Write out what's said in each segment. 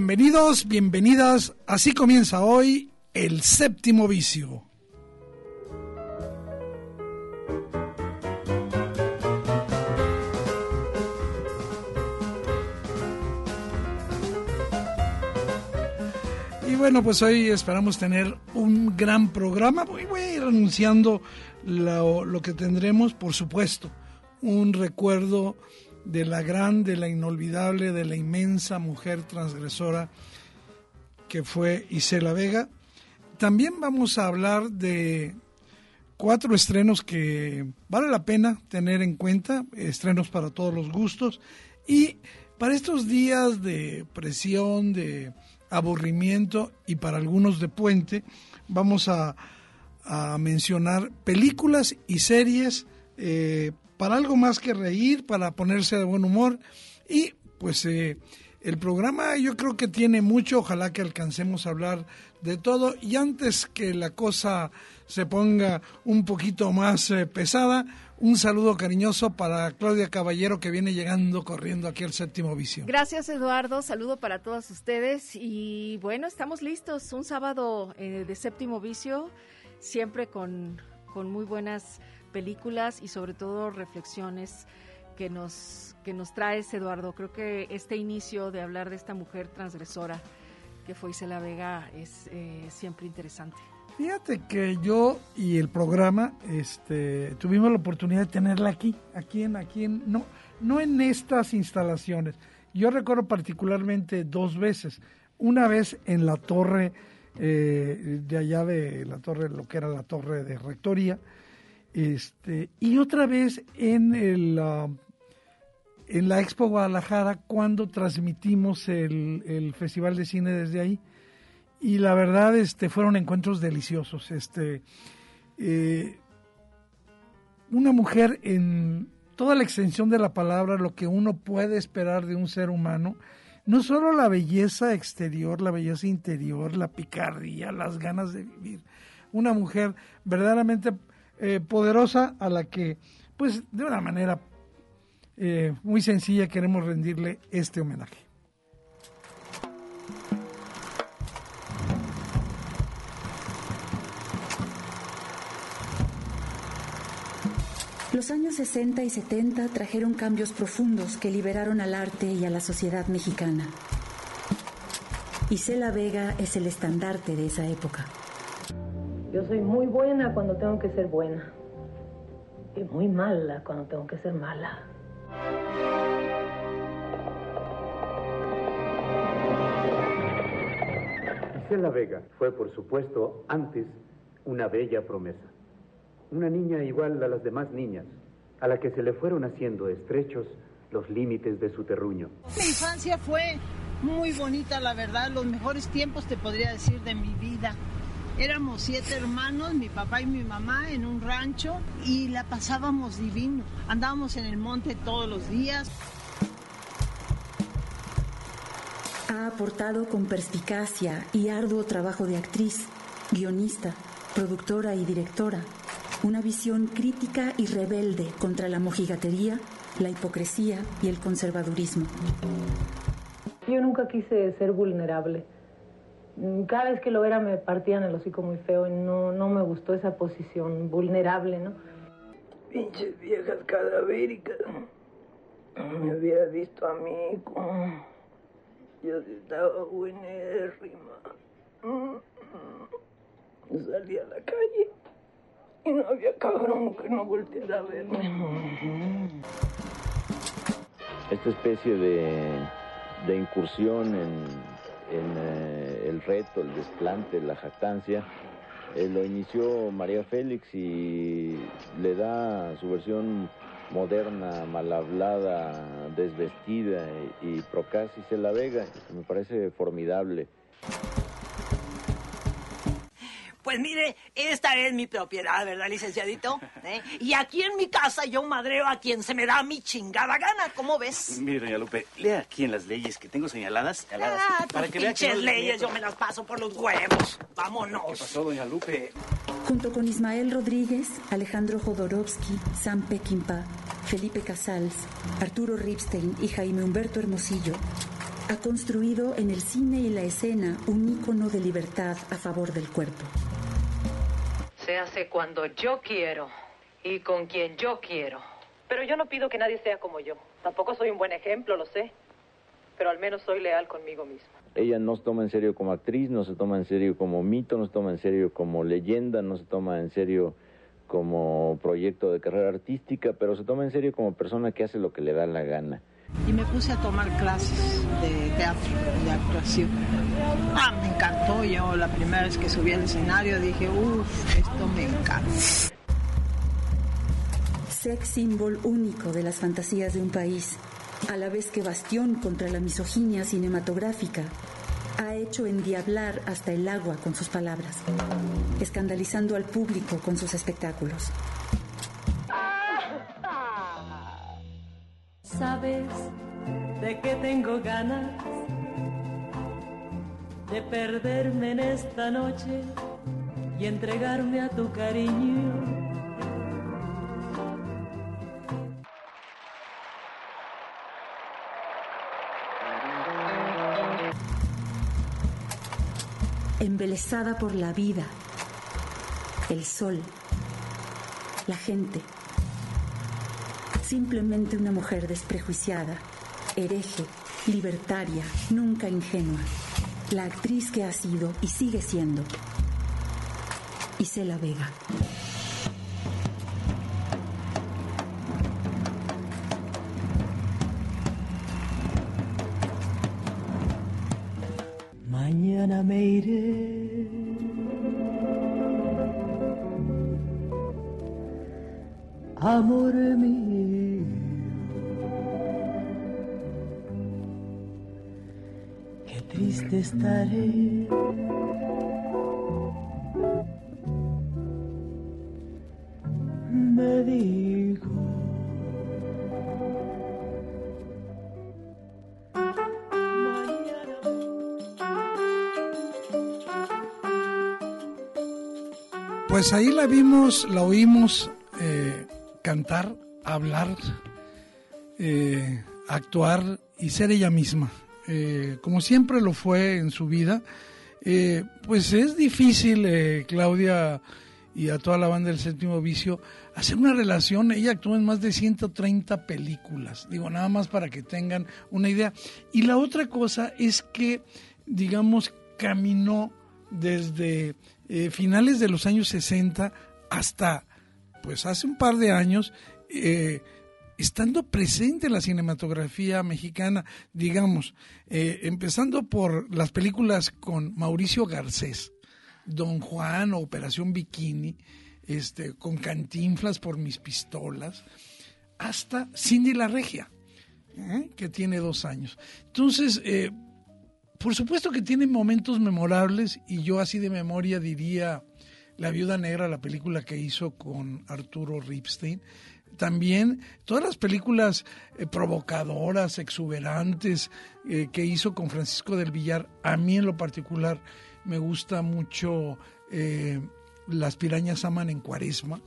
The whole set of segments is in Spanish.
Bienvenidos, bienvenidas. Así comienza hoy el séptimo vicio. Y bueno, pues hoy esperamos tener un gran programa. Voy, voy a ir anunciando lo, lo que tendremos, por supuesto. Un recuerdo de la gran, de la inolvidable, de la inmensa mujer transgresora que fue Isela Vega. También vamos a hablar de cuatro estrenos que vale la pena tener en cuenta, estrenos para todos los gustos. Y para estos días de presión, de aburrimiento y para algunos de puente, vamos a, a mencionar películas y series eh, para algo más que reír, para ponerse de buen humor. Y pues eh, el programa yo creo que tiene mucho, ojalá que alcancemos a hablar de todo. Y antes que la cosa se ponga un poquito más eh, pesada, un saludo cariñoso para Claudia Caballero que viene llegando corriendo aquí al séptimo vicio. Gracias Eduardo, saludo para todos ustedes y bueno, estamos listos, un sábado eh, de séptimo vicio, siempre con, con muy buenas películas y sobre todo reflexiones que nos, que nos traes, Eduardo. Creo que este inicio de hablar de esta mujer transgresora que fue Isela Vega es eh, siempre interesante. Fíjate que yo y el programa este, tuvimos la oportunidad de tenerla aquí, aquí en, aquí en, no, no en estas instalaciones. Yo recuerdo particularmente dos veces. Una vez en la torre eh, de allá de la torre, lo que era la torre de rectoría, este, y otra vez en el uh, en la Expo Guadalajara cuando transmitimos el, el, Festival de Cine desde ahí. Y la verdad, este, fueron encuentros deliciosos. Este, eh, una mujer en toda la extensión de la palabra, lo que uno puede esperar de un ser humano, no solo la belleza exterior, la belleza interior, la picardía, las ganas de vivir. Una mujer verdaderamente eh, poderosa a la que, pues, de una manera eh, muy sencilla queremos rendirle este homenaje. Los años 60 y 70 trajeron cambios profundos que liberaron al arte y a la sociedad mexicana. Isela Vega es el estandarte de esa época. Yo soy muy buena cuando tengo que ser buena. Y muy mala cuando tengo que ser mala. Isela Vega fue, por supuesto, antes una bella promesa. Una niña igual a las demás niñas, a la que se le fueron haciendo estrechos los límites de su terruño. Mi infancia fue muy bonita, la verdad, los mejores tiempos, te podría decir, de mi vida. Éramos siete hermanos, mi papá y mi mamá, en un rancho y la pasábamos divino. Andábamos en el monte todos los días. Ha aportado con perspicacia y arduo trabajo de actriz, guionista, productora y directora, una visión crítica y rebelde contra la mojigatería, la hipocresía y el conservadurismo. Yo nunca quise ser vulnerable cada vez que lo era me partían el hocico muy feo y no, no me gustó esa posición vulnerable, ¿no? Pinches viejas cadavéricas. Me hubiera visto a mí como... Yo estaba buenérrima. Salí a la calle Y no había cabrón que no volteara a verme. Esta especie de, de incursión en, en eh, el reto, el desplante, la jactancia, eh, lo inició María Félix y le da su versión moderna, mal hablada, desvestida y, y Procasi se la vega. Me parece formidable. Pues mire, esta es mi propiedad, ¿verdad, licenciadito? ¿Eh? Y aquí en mi casa yo madreo a quien se me da mi chingada gana, ¿cómo ves? Mire, doña Lupe, lea aquí en las leyes que tengo señaladas, señaladas Ah, para tus que vea que no le leyes yo me las paso por los huevos. Vámonos. ¿Qué pasó, doña Lupe? Junto con Ismael Rodríguez, Alejandro Jodorowsky, Sam Peckinpah, Felipe Casals, Arturo Ripstein y Jaime Humberto Hermosillo, ha construido en el cine y la escena un ícono de libertad a favor del cuerpo. Se hace cuando yo quiero y con quien yo quiero. Pero yo no pido que nadie sea como yo. Tampoco soy un buen ejemplo, lo sé. Pero al menos soy leal conmigo misma. Ella no se toma en serio como actriz, no se toma en serio como mito, no se toma en serio como leyenda, no se toma en serio como proyecto de carrera artística, pero se toma en serio como persona que hace lo que le da la gana. Y me puse a tomar clases de teatro, de actuación. Ah, me encantó. Yo la primera vez que subí al escenario dije, uff, esto me encanta. Sex symbol único de las fantasías de un país, a la vez que bastión contra la misoginia cinematográfica, ha hecho endiablar hasta el agua con sus palabras, escandalizando al público con sus espectáculos. ¿Sabes de qué tengo ganas? De perderme en esta noche y entregarme a tu cariño. Embelesada por la vida, el sol, la gente. Simplemente una mujer desprejuiciada, hereje, libertaria, nunca ingenua. La actriz que ha sido y sigue siendo. Isela Vega. Pues ahí la vimos, la oímos eh, cantar, hablar, eh, actuar y ser ella misma. Eh, como siempre lo fue en su vida, eh, pues es difícil, eh, Claudia y a toda la banda del séptimo vicio, hacer una relación. Ella actuó en más de 130 películas, digo, nada más para que tengan una idea. Y la otra cosa es que, digamos, caminó desde eh, finales de los años 60 hasta, pues hace un par de años, estando presente en la cinematografía mexicana, digamos, eh, empezando por las películas con Mauricio Garcés, Don Juan, Operación Bikini, este, con Cantinflas por mis pistolas, hasta Cindy la Regia, ¿eh? que tiene dos años. Entonces, eh, por supuesto que tiene momentos memorables y yo así de memoria diría La Viuda Negra, la película que hizo con Arturo Ripstein. También todas las películas eh, provocadoras, exuberantes eh, que hizo con Francisco del Villar. A mí en lo particular me gusta mucho eh, Las pirañas aman en cuaresma.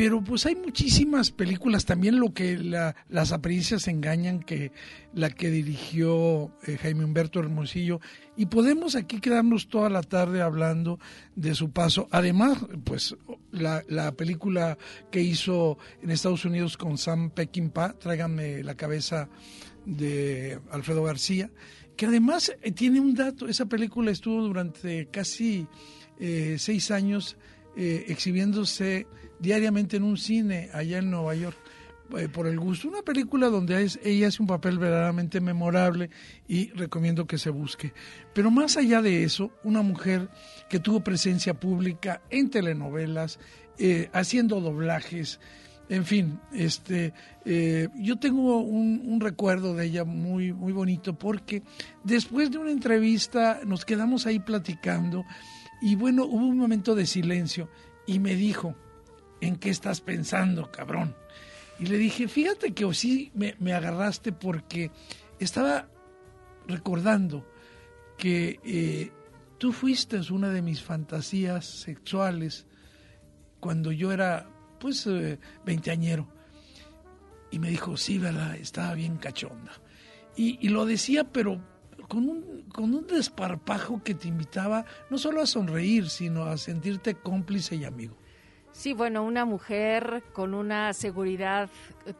Pero pues hay muchísimas películas, también lo que la- las apariencias engañan, que la que dirigió eh, Jaime Humberto Hermosillo, y podemos aquí quedarnos toda la tarde hablando de su paso. Además, pues la, la película que hizo en Estados Unidos con Sam Peckinpah, Tráiganme la cabeza de Alfredo García, que además eh, tiene un dato, esa película estuvo durante casi eh, seis años exhibiéndose diariamente en un cine allá en Nueva York eh, por el gusto. Una película donde ella hace un papel verdaderamente memorable y recomiendo que se busque. Pero más allá de eso, una mujer que tuvo presencia pública en telenovelas, eh, haciendo doblajes, en fin, este, eh, yo tengo un, un, recuerdo de ella muy, muy bonito porque después de una entrevista nos quedamos ahí platicando y bueno, hubo un momento de silencio y me dijo, ¿en qué estás pensando, cabrón? Y le dije, fíjate que sí me, agarraste porque estaba recordando que eh, tú fuiste una de mis fantasías sexuales cuando yo era, pues, eh, veinteañero. Y me dijo, sí, ¿verdad? Estaba bien cachonda. Y, y lo decía, pero con un, con un desparpajo que te invitaba no solo a sonreír, sino a sentirte cómplice y amigo. Sí, bueno, una mujer con una seguridad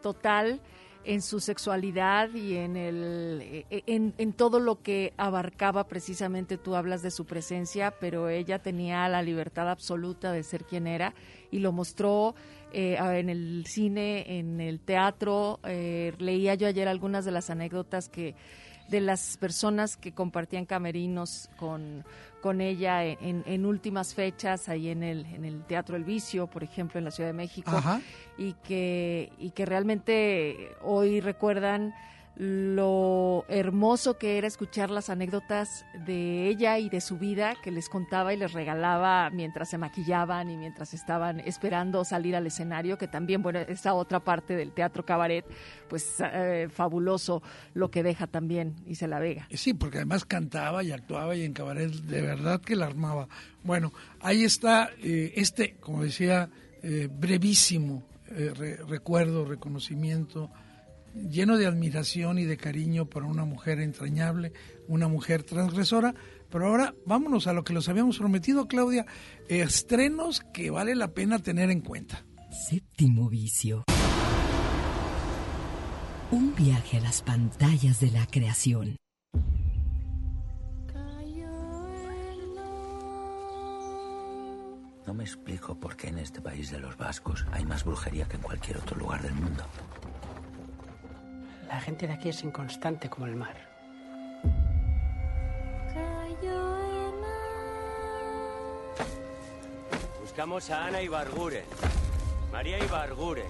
total en su sexualidad y en el en, en, todo lo que abarcaba precisamente tú hablas de su presencia pero ella tenía la libertad absoluta de ser quien era y lo mostró eh, en el cine en el teatro eh, leía yo ayer algunas de las anécdotas que de las personas que compartían camerinos con, con ella en, en, últimas fechas ahí en el, en el Teatro El Vicio, por ejemplo, en la Ciudad de México, y que, y que realmente hoy recuerdan lo hermoso que era escuchar las anécdotas de ella y de su vida que les contaba y les regalaba mientras se maquillaban y mientras estaban esperando salir al escenario, que también, bueno, esa otra parte del teatro cabaret, pues eh, fabuloso lo que deja también y se la vega. Sí, porque además cantaba y actuaba y en cabaret de verdad que la armaba. Bueno, ahí está eh, este, como decía, eh, brevísimo re recuerdo, reconocimiento lleno de admiración y de cariño para una mujer entrañable, una mujer transgresora. Pero ahora vámonos a lo que los habíamos prometido, Claudia, estrenos que vale la pena tener en cuenta. Séptimo vicio. Un viaje a las pantallas de la creación. No me explico por qué en este país de los vascos hay más brujería que en cualquier otro lugar del mundo. La gente de aquí es inconstante como el mar. Buscamos a Ana Ibarguren. María Ibarguren.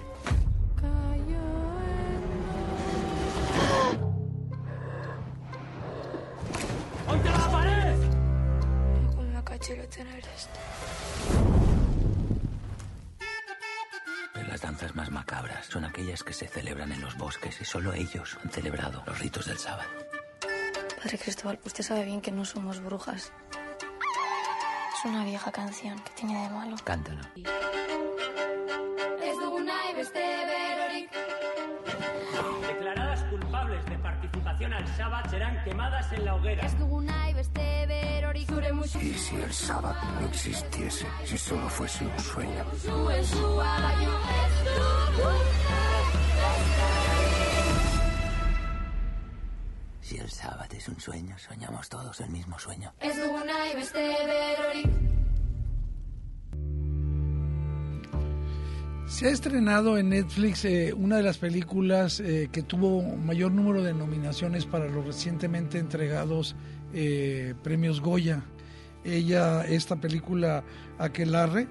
¡Ponte a la pared! Con la cachera tener esto. Son aquellas que se celebran en los bosques y solo ellos han celebrado los ritos del sábado. Padre Cristóbal, usted sabe bien que no somos brujas. Es una vieja canción que tiene de malo. Cántalo. Al sábado serán quemadas en la hoguera. ¿Y si el sábado no existiese? Si solo fuese un sueño. Si el sábado es un sueño, soñamos todos el mismo sueño. Se ha estrenado en Netflix eh, una de las películas eh, que tuvo mayor número de nominaciones para los recientemente entregados eh, premios Goya. Ella, esta película Aquelarre,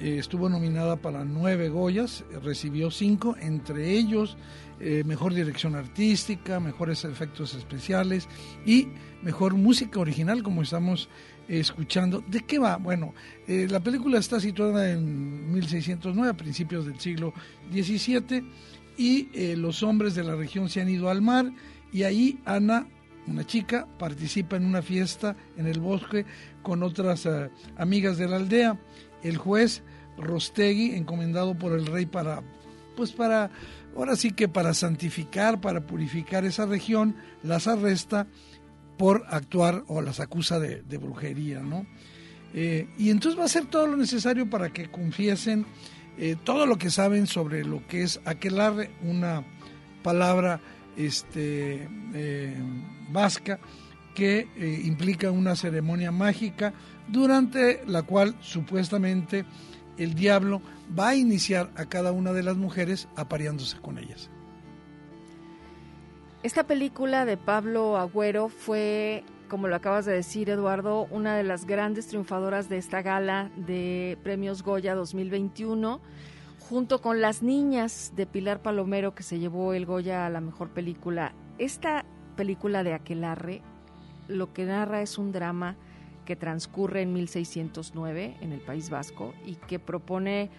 estuvo nominada para nueve Goyas, recibió cinco, entre ellos eh, mejor dirección artística, mejores efectos especiales y mejor música original, como estamos escuchando. ¿De qué va? Bueno, eh, la película está situada en 1609, a principios del siglo XVII, y eh, los hombres de la región se han ido al mar, y ahí Ana una chica participa en una fiesta en el bosque con otras amigas de la aldea. El juez Rostegui, encomendado por el rey para, pues para, ahora sí que para santificar, para purificar esa región, las arresta por actuar o las acusa de, brujería, ¿no? Eh, y entonces va a hacer todo lo necesario para que confiesen eh, todo lo que saben sobre lo que es aquelarre, una palabra este, eh, vasca que implica una ceremonia mágica durante la cual supuestamente el diablo va a iniciar a cada una de las mujeres apareándose con ellas. Esta película de Pablo Agüero fue, como lo acabas de decir Eduardo, una de las grandes triunfadoras de esta gala de Premios Goya 2021, junto con Las Niñas de Pilar Palomero, que se llevó el Goya a la mejor película. Esta película de Aquelarre lo que narra es un drama que transcurre en 1609 en el País Vasco y que propone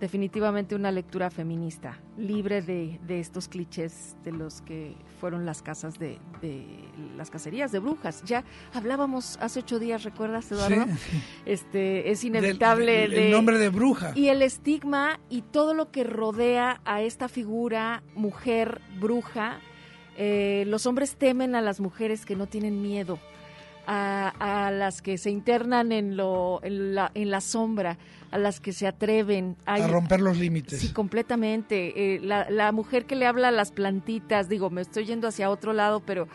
definitivamente una lectura feminista, libre de, estos clichés de los que fueron las casas de, las cacerías de brujas. Ya hablábamos hace ocho días, ¿recuerdas, Eduardo? Este es inevitable el nombre de bruja y el estigma y todo lo que rodea a esta figura mujer bruja. Eh, los hombres temen a las mujeres que no tienen miedo. A, las que se internan en, lo, en, la, en la sombra, a las que se atreven a, romper los límites. Sí, completamente. Eh, la, la, mujer que le habla a las plantitas, digo, me estoy yendo hacia otro lado, pero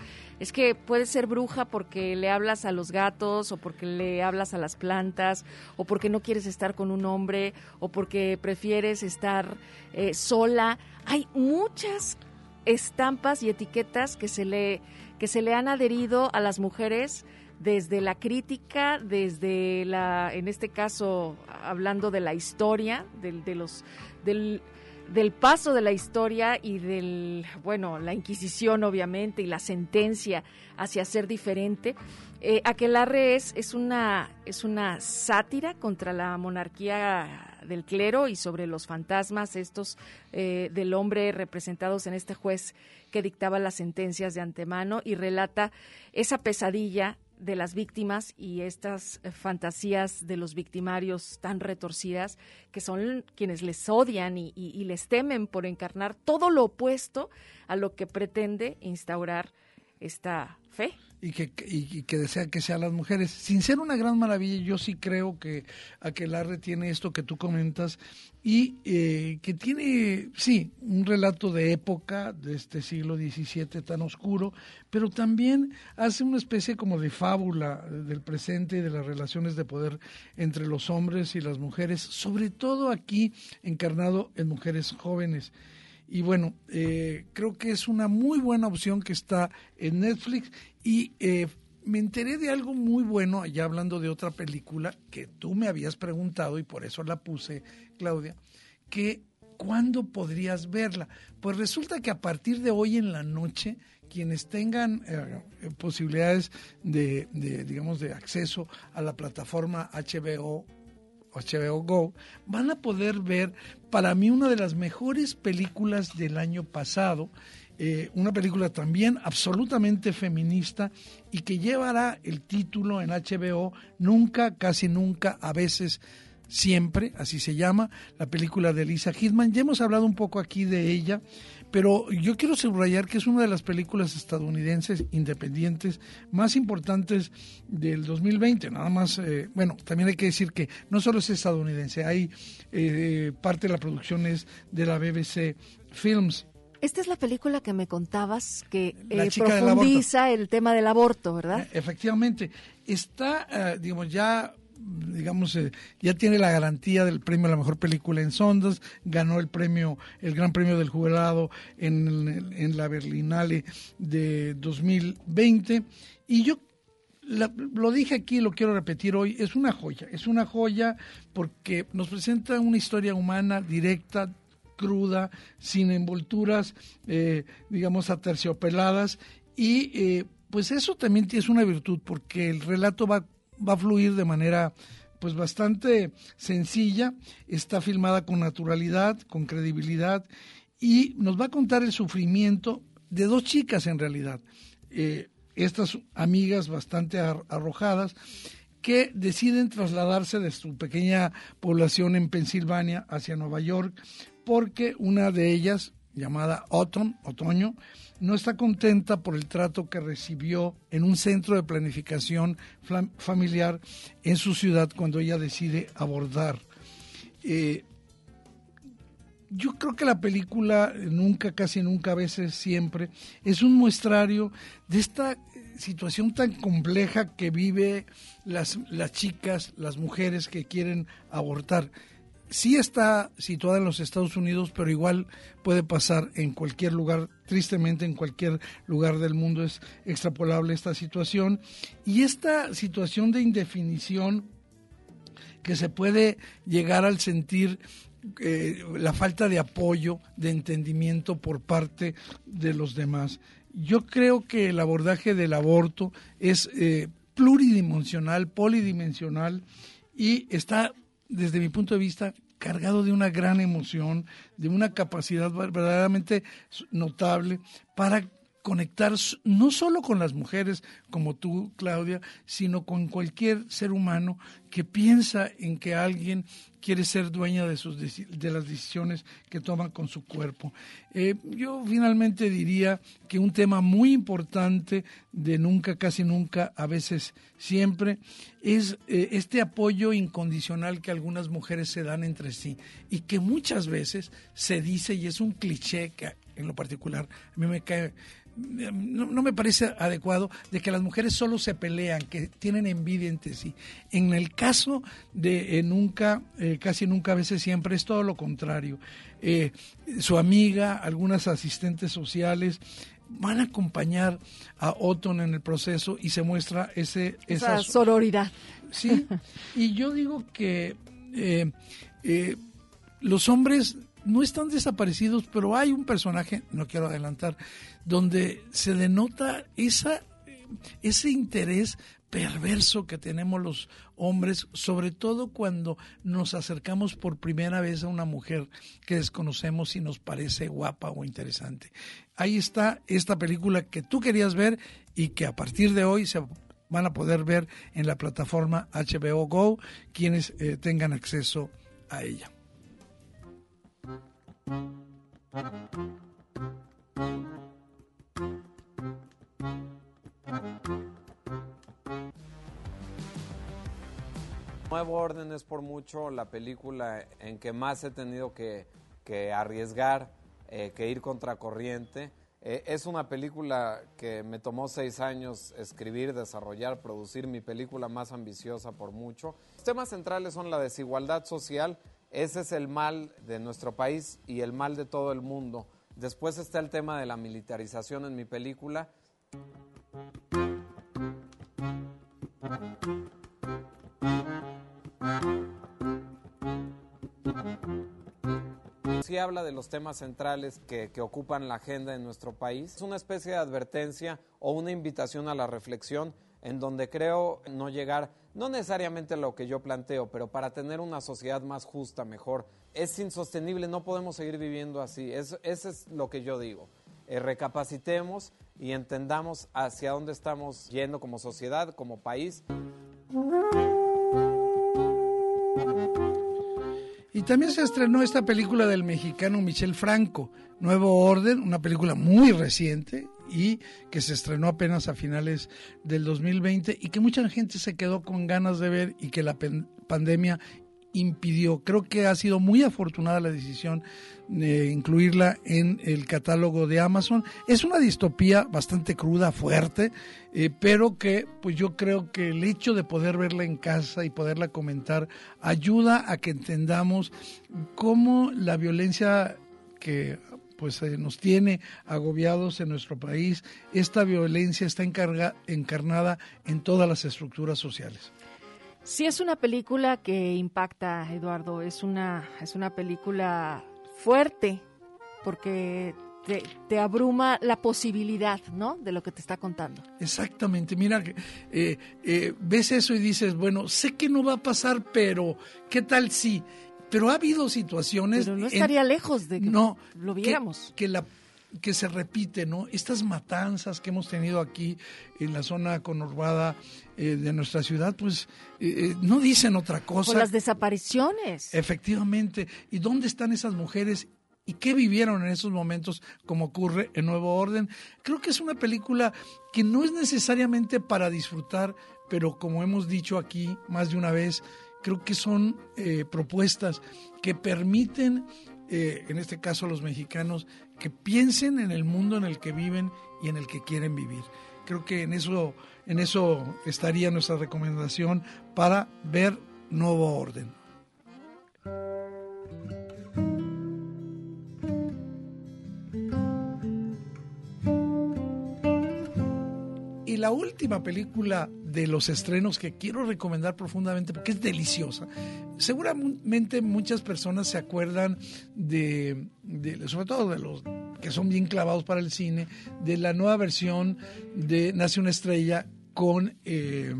es que puede ser bruja porque le hablas a los gatos o porque le hablas a las plantas o porque no quieres estar con un hombre o porque prefieres estar eh, sola. Hay muchas estampas y etiquetas que se le que se le han adherido a las mujeres desde la crítica, desde la, en este caso, hablando de la historia, del, de los, del, del paso de la historia y del, bueno, la Inquisición obviamente y la sentencia hacia ser diferente. Eh, Aquelarre es, es, una, es una sátira contra la monarquía del clero y sobre los fantasmas estos eh, del hombre representados en este juez que dictaba las sentencias de antemano y relata esa pesadilla de las víctimas y estas eh, fantasías de los victimarios tan retorcidas que son quienes les odian y, les temen por encarnar todo lo opuesto a lo que pretende instaurar esta fe y que, y, que desea que sean las mujeres. Sin ser una gran maravilla, yo sí creo que Aquelarre tiene esto que tú comentas y eh, que tiene, sí, un relato de época de este siglo XVII tan oscuro, pero también hace una especie como de fábula del presente y de las relaciones de poder entre los hombres y las mujeres, sobre todo aquí encarnado en mujeres jóvenes. Y bueno, eh, creo que es una muy buena opción que está en Netflix y eh, me enteré de algo muy bueno, allá hablando de otra película que tú me habías preguntado y por eso la puse, Claudia, que ¿cuándo podrías verla? Pues resulta que a partir de hoy en la noche, quienes tengan eh, posibilidades de, de, digamos, de acceso a la plataforma HBO HBO Go, van a poder ver para mí una de las mejores películas del año pasado, eh, una película también absolutamente feminista y que llevará el título en HBO Nunca, casi nunca, a veces siempre, así se llama, la película de Lisa Hitman. Ya hemos hablado un poco aquí de ella. Pero yo quiero subrayar que es una de las películas estadounidenses independientes más importantes del 2020. Nada más, eh, bueno, también hay que decir que no solo es estadounidense, hay eh, parte de la producción es de la BBC Films. Esta es la película que me contabas que eh, profundiza el tema del aborto, ¿verdad? Efectivamente. Está, digamos, ya digamos, eh, ya tiene la garantía del premio a la mejor película en Sondas, ganó el premio, el gran premio del jurado en, en la Berlinale de 2020 y yo lo dije aquí, lo quiero repetir hoy, es una joya, es una joya porque nos presenta una historia humana directa, cruda, sin envolturas, eh, digamos, aterciopeladas. Y eh, pues eso también es una virtud porque el relato va va a fluir de manera pues bastante sencilla, está filmada con naturalidad, con credibilidad y nos va a contar el sufrimiento de dos chicas en realidad, eh, estas amigas bastante arrojadas que deciden trasladarse de su pequeña población en Pensilvania hacia Nueva York porque una de ellas, llamada Autumn, otoño, no está contenta por el trato que recibió en un centro de planificación familiar en su ciudad cuando ella decide abordar. Eh, yo creo que la película Nunca, casi nunca, a veces siempre, es un muestrario de esta situación tan compleja que vive las, las chicas, las mujeres que quieren abortar. Sí está situada en los Estados Unidos, pero igual puede pasar en cualquier lugar, tristemente en cualquier lugar del mundo es extrapolable esta situación. Y esta situación de indefinición que se puede llegar al sentir eh, la falta de apoyo, de entendimiento por parte de los demás. Yo creo que el abordaje del aborto es eh, pluridimensional, polidimensional y está, desde mi punto de vista, cargado de una gran emoción, de una capacidad verdaderamente notable para conectar no solo con las mujeres como tú, Claudia, sino con cualquier ser humano que piensa en que alguien quiere ser dueña de, sus, de las decisiones que toma con su cuerpo. Eh, yo finalmente diría que un tema muy importante de nunca, casi nunca, a veces siempre, es eh, este apoyo incondicional que algunas mujeres se dan entre sí y que muchas veces se dice, y es un cliché que en lo particular a mí me cae no, me parece adecuado de que las mujeres solo se pelean, que tienen envidia entre sí. En el caso de eh, nunca, eh, casi nunca, a veces siempre es todo lo contrario. Eh, su amiga, algunas asistentes sociales van a acompañar a Otton en el proceso y se muestra ese, esa, esa sororidad. Sí, y yo digo que los hombres no están desaparecidos, pero hay un personaje, no quiero adelantar, donde se denota esa, ese interés perverso que tenemos los hombres, sobre todo cuando nos acercamos por primera vez a una mujer que desconocemos y nos parece guapa o interesante. Ahí está esta película que tú querías ver y que a partir de hoy se van a poder ver en la plataforma HBO Go quienes eh, tengan acceso a ella. Nuevo Orden es por mucho la película en que más he tenido que, arriesgar, eh, que ir contracorriente. Eh, es una película que me tomó seis años escribir, desarrollar, producir, mi película más ambiciosa por mucho. Los temas centrales son la desigualdad social, ese es el mal de nuestro país y el mal de todo el mundo. Después está el tema de la militarización en mi película. Sí habla de los temas centrales que, que, ocupan la agenda en nuestro país. Es una especie de advertencia o una invitación a la reflexión en donde creo no llegar, no necesariamente lo que yo planteo, pero para tener una sociedad más justa, mejor. Es insostenible, no podemos seguir viviendo así. Eso, es lo que yo digo. Eh, recapacitemos y entendamos hacia dónde estamos yendo como sociedad, como país. Y también se estrenó esta película del mexicano Michel Franco, Nuevo Orden, una película muy reciente y que se estrenó apenas a finales del 2020 y que mucha gente se quedó con ganas de ver y que la pandemia impidió. Creo que ha sido muy afortunada la decisión de incluirla en el catálogo de Amazon. Es una distopía bastante cruda, fuerte, eh, pero que pues yo creo que el hecho de poder verla en casa y poderla comentar ayuda a que entendamos cómo la violencia que pues eh, nos tiene agobiados en nuestro país, esta violencia está encarnada en todas las estructuras sociales. Sí es una película que impacta, Eduardo, es una, es una película fuerte porque te, abruma la posibilidad, ¿no? De lo que te está contando. Exactamente, mira, eh, eh, ves eso y dices, bueno, sé que no va a pasar, pero ¿qué tal si? Pero ha habido situaciones... Pero no estaría lejos de que no, lo viéramos. que la que se repite, ¿no? Estas matanzas que hemos tenido aquí en la zona conurbada eh, de nuestra ciudad, pues eh, eh, no dicen otra cosa. Por las desapariciones. Efectivamente. ¿Y dónde están esas mujeres? ¿Y qué vivieron en esos momentos como ocurre en Nuevo Orden? Creo que es una película que no es necesariamente para disfrutar, pero como hemos dicho aquí más de una vez, creo que son propuestas que permiten en este caso los mexicanos, que piensen en el mundo en el que viven y en el que quieren vivir. creo que en eso, en eso estaría nuestra recomendación para ver Nuevo Orden. Y la última película de los estrenos que quiero recomendar profundamente porque es deliciosa. Seguramente muchas personas se acuerdan de, sobre todo de los que son bien clavados para el cine, de la nueva versión de Nace una estrella con eh,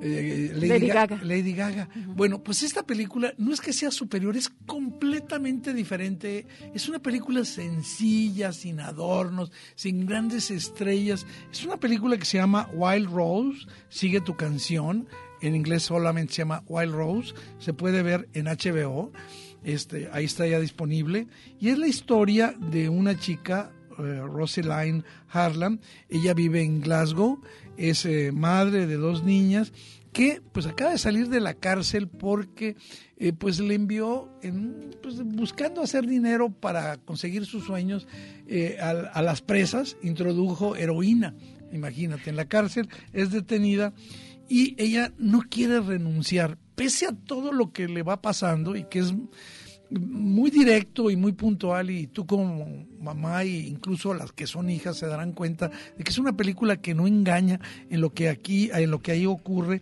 eh, Lady, Gaga. Lady Gaga. Bueno, pues esta película no es que sea superior, es completamente diferente. Es una película sencilla, sin adornos, sin grandes estrellas. Es una película que se llama Wild Rose, Sigue tu canción. En inglés solamente se llama Wild Rose. Se puede ver en HBO. Este, ahí está ya disponible. Y es la historia de una chica, eh, Rosaline Harlan. Ella vive en Glasgow es madre de dos niñas que pues acaba de salir de la cárcel porque eh, pues le envió en, pues, buscando hacer dinero para conseguir sus sueños eh, a, las presas introdujo heroína imagínate en la cárcel es detenida y ella no quiere renunciar. Pese a todo lo que le va pasando y que es muy directo y muy puntual y tú como mamá e incluso las que son hijas se darán cuenta de que es una película que no engaña en lo que aquí en lo que ahí ocurre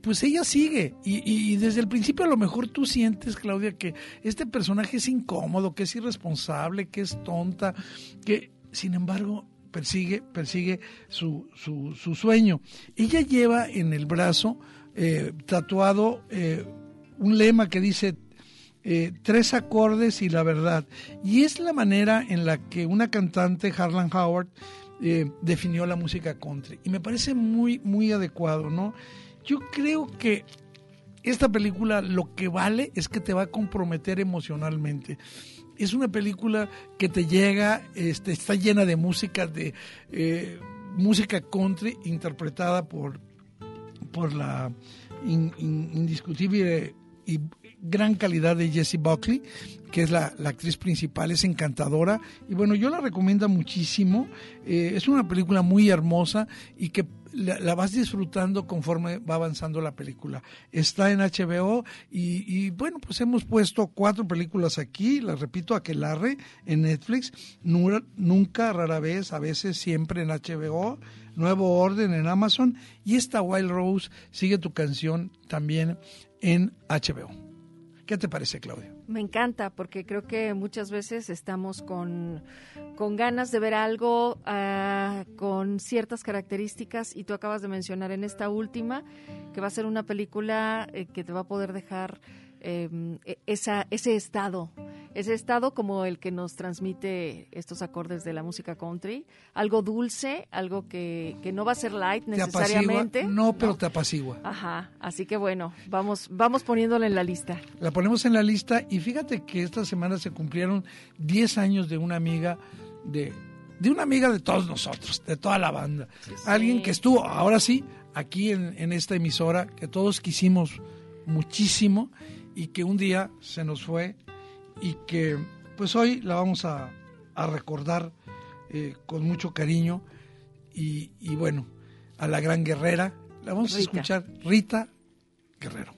pues ella sigue. Y, y, desde el principio a lo mejor tú sientes Claudia que este personaje es incómodo que es irresponsable que es tonta que sin embargo persigue persigue su, su, su sueño. Ella lleva en el brazo eh, tatuado eh, un lema que dice eh, tres acordes y la verdad. Y es la manera en la que una cantante, Harlan Howard, eh, definió la música country. Y me parece muy, muy adecuado, ¿no? Yo creo que esta película lo que vale es que te va a comprometer emocionalmente. Es una película que te llega, este, está llena de música, de eh, música country interpretada por, por la indiscutible y gran calidad de Jessie Buckley, que es la, actriz principal, es encantadora. Y bueno, yo la recomiendo muchísimo. Eh, es una película muy hermosa y que la, vas disfrutando conforme va avanzando la película. Está en HBO y, bueno, pues hemos puesto cuatro películas aquí, las repito, Aquelarre en Netflix, Nunca, rara vez, a veces, siempre en HBO, Nuevo Orden en Amazon y esta Wild Rose, sigue tu canción también en HBO. ¿Qué te parece, Claudia? Me encanta porque creo que muchas veces estamos con, con ganas de ver algo uh, con ciertas características y tú acabas de mencionar en esta última que va a ser una película eh, que te va a poder dejar eh, esa, ese estado ese estado como el que nos transmite estos acordes de la música country, algo dulce, algo que, que no va a ser light necesariamente. no, pero te apacigua. Ajá, así que bueno, vamos, vamos poniéndola en la lista. La ponemos en la lista y fíjate que esta semana se cumplieron 10 años de una amiga de, de una amiga de todos nosotros, de toda la banda. Alguien que estuvo, ahora sí, aquí en, en esta emisora, que todos quisimos muchísimo y que un día se nos fue y que pues hoy la vamos a, recordar eh, con mucho cariño y, bueno, a la gran guerrera, la vamos a escuchar, Rita Guerrero.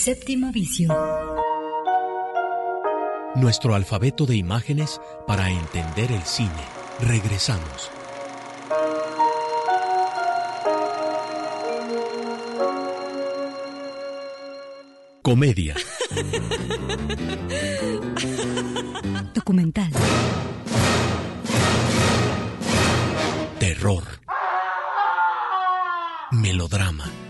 Séptimo vicio. Nuestro alfabeto de imágenes para entender el cine, Regresamos. Comedia. Documental. Terror. Melodrama.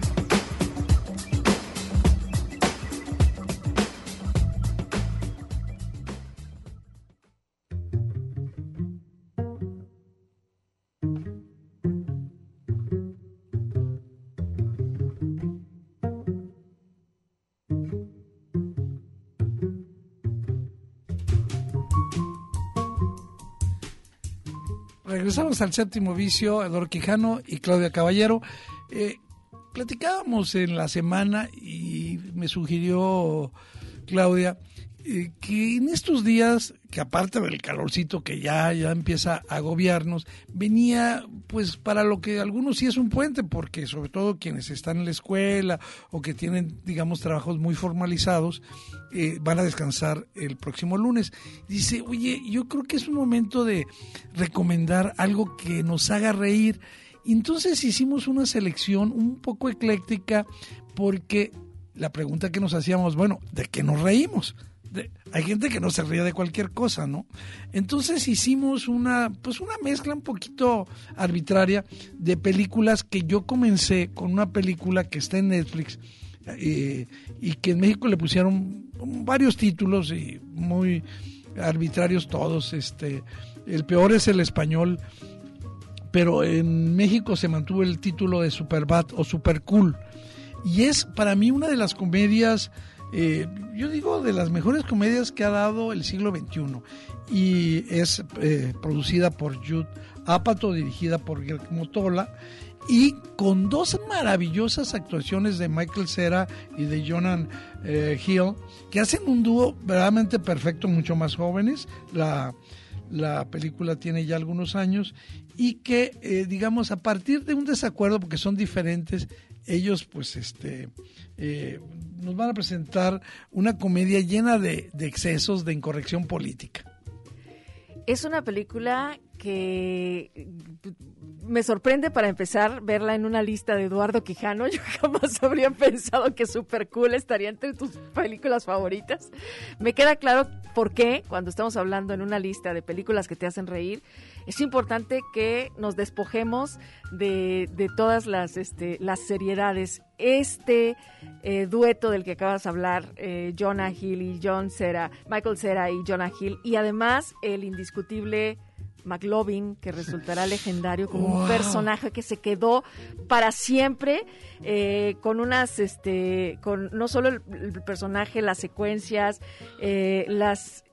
Regresamos al séptimo vicio, Eduardo Quijano y Claudia Caballero. Eh, platicábamos en la semana y me sugirió Claudia eh, que en estos días, que aparte del calorcito que ya, ya empieza a agobiarnos, venía pues para lo que algunos sí es un puente, porque sobre todo quienes están en la escuela o que tienen, digamos, trabajos muy formalizados, eh, van a descansar el próximo lunes. Dice, oye, yo creo que es un momento de recomendar algo que nos haga reír. Entonces hicimos una selección un poco ecléctica porque la pregunta que nos hacíamos, bueno, ¿de qué nos reímos? Hay gente que no se ríe de cualquier cosa, ¿no? Entonces hicimos una, pues una mezcla un poquito arbitraria de películas que yo comencé con una película que está en Netflix eh, y que en México le pusieron varios títulos y muy arbitrarios todos. Este, el peor es el español, pero en México se mantuvo el título de Superbad o Super Cool y es para mí una de las comedias eh, yo digo, de las mejores comedias que ha dado el siglo XXI. Y es eh, producida por Jude Apatow, dirigida por Guillermo Tola, y con dos maravillosas actuaciones de Michael Cera y de Jonan eh, Hill, que hacen un dúo verdaderamente perfecto, mucho más jóvenes. La, la película tiene ya algunos años y que, digamos, a partir de un desacuerdo, porque son diferentes, ellos pues este eh, nos van a presentar una comedia llena de, de excesos, de incorrección política. Es una película que me sorprende para empezar verla en una lista de Eduardo Quijano. Yo jamás habría pensado que Super Cool estaría entre tus películas favoritas. Me queda claro por qué, cuando estamos hablando en una lista de películas que te hacen reír, es importante que nos despojemos de, todas las, este, las seriedades. Este eh, dueto del que acabas de hablar, eh, Jonah Hill y John Cera, Michael Cera y Jonah Hill, y además el indiscutible McLovin, que resultará legendario como un personaje que se quedó para siempre eh, con unas, este, con no solo el, personaje, las secuencias, las